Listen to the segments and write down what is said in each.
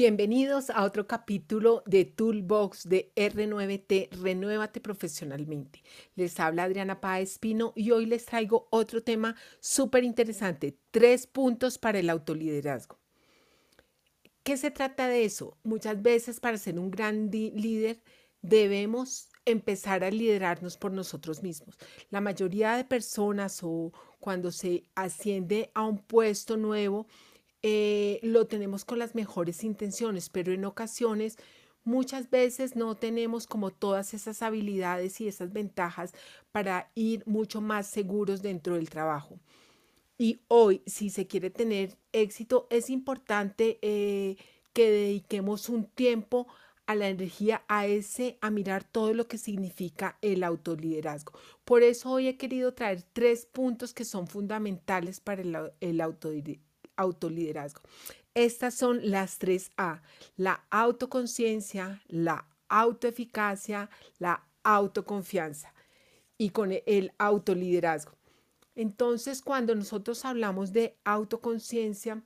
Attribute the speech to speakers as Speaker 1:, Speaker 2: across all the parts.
Speaker 1: Bienvenidos a otro capítulo de Toolbox de R9T, Renuévate Profesionalmente. Les habla Adriana Páez Pino y hoy les traigo otro tema súper interesante, tres puntos para el autoliderazgo. ¿Qué se trata de eso? Muchas veces para ser un gran líder debemos empezar a liderarnos por nosotros mismos. La mayoría de personas o cuando se asciende a un puesto nuevo, eh, lo tenemos con las mejores intenciones, pero en ocasiones muchas veces no tenemos como todas esas habilidades y esas ventajas para ir mucho más seguros dentro del trabajo. Y hoy, si se quiere tener éxito, es importante eh, que dediquemos un tiempo a la energía, a ese, a mirar todo lo que significa el autoliderazgo. Por eso hoy he querido traer tres puntos que son fundamentales para el, el autoliderazgo. Estas son las tres A, la autoconciencia, la autoeficacia, la autoconfianza y con el autoliderazgo. Entonces, cuando nosotros hablamos de autoconciencia,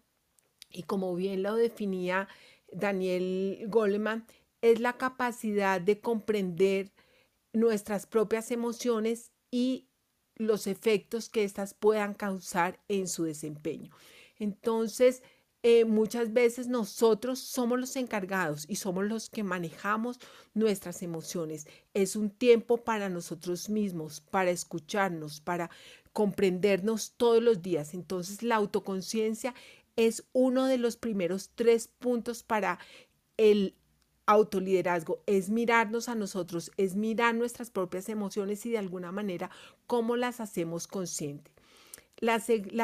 Speaker 1: y como bien lo definía Daniel Goleman, es la capacidad de comprender nuestras propias emociones y los efectos que éstas puedan causar en su desempeño. Entonces, eh, muchas veces nosotros somos los encargados y somos los que manejamos nuestras emociones. Es un tiempo para nosotros mismos, para escucharnos, para comprendernos todos los días. Entonces, la autoconciencia es uno de los primeros tres puntos para el autoliderazgo, es mirarnos a nosotros, es mirar nuestras propias emociones y de alguna manera cómo las hacemos conscientes. La,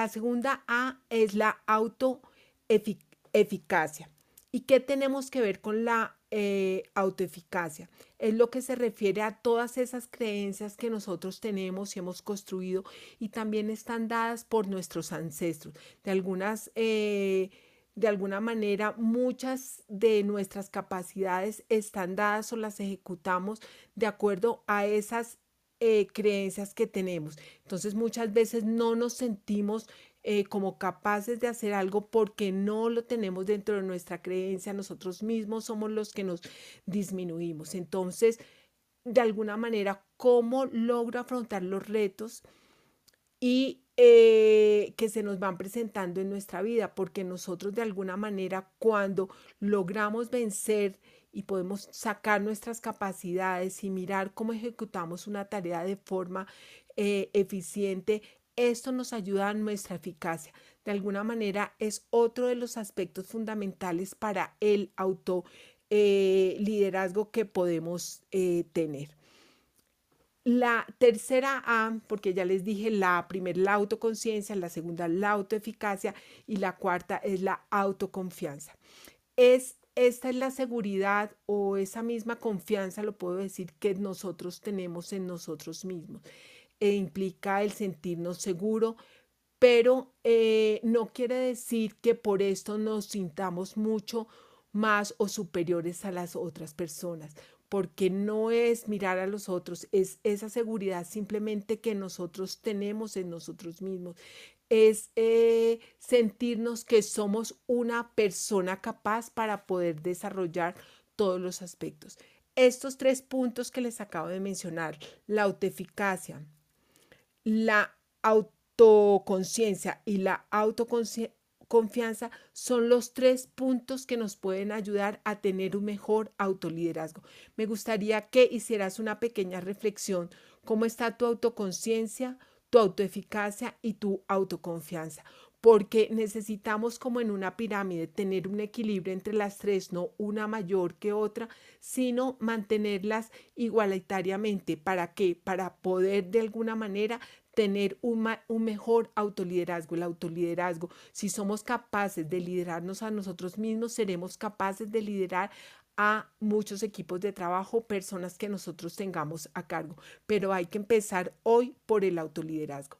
Speaker 1: segunda A es la autoeficacia. ¿Y qué tenemos que ver con la eh, autoeficacia? Es lo que se refiere a todas esas creencias que nosotros tenemos y hemos construido y también están dadas por nuestros ancestros. De algunas... Eh, de alguna manera muchas de nuestras capacidades están dadas o las ejecutamos de acuerdo a esas eh, creencias que tenemos. Entonces muchas veces no nos sentimos eh, como capaces de hacer algo porque no lo tenemos dentro de nuestra creencia. Nosotros mismos somos los que nos disminuimos. Entonces, de alguna manera, ¿cómo logro afrontar los retos? y eh, que se nos van presentando en nuestra vida, porque nosotros de alguna manera cuando logramos vencer y podemos sacar nuestras capacidades y mirar cómo ejecutamos una tarea de forma eh, eficiente, esto nos ayuda a nuestra eficacia. De alguna manera es otro de los aspectos fundamentales para el auto eh, liderazgo que podemos eh, tener. La tercera A, porque ya les dije, la primera la autoconciencia, la segunda la autoeficacia y la cuarta es la autoconfianza. Es esta es la seguridad o esa misma confianza, lo puedo decir, que nosotros tenemos en nosotros mismos. E implica el sentirnos seguro, pero eh, no quiere decir que por esto nos sintamos mucho más o superiores a las otras personas, porque no es mirar a los otros, es esa seguridad simplemente que nosotros tenemos en nosotros mismos es eh, sentirnos que somos una persona capaz para poder desarrollar todos los aspectos. Estos tres puntos que les acabo de mencionar, la autoeficacia, la autoconciencia y la autoconfianza son los tres puntos que nos pueden ayudar a tener un mejor autoliderazgo. Me gustaría que hicieras una pequeña reflexión. ¿Cómo está tu autoconciencia? Tu autoeficacia y tu autoconfianza, porque necesitamos como en una pirámide tener un equilibrio entre las tres, no una mayor que otra, sino mantenerlas igualitariamente. ¿Para qué? Para poder de alguna manera tener un, un, mejor autoliderazgo. El autoliderazgo, si somos capaces de liderarnos a nosotros mismos, seremos capaces de liderar a muchos equipos de trabajo, personas que nosotros tengamos a cargo, pero hay que empezar hoy por el autoliderazgo.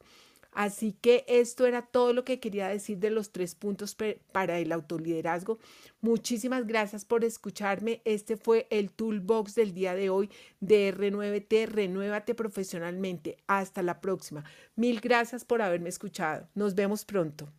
Speaker 1: Así que esto era todo lo que quería decir de los tres puntos para el autoliderazgo. Muchísimas gracias por escucharme. Este fue el toolbox del día de hoy de R9T, Renuévate profesionalmente. Hasta la próxima. Mil gracias por haberme escuchado. Nos vemos pronto.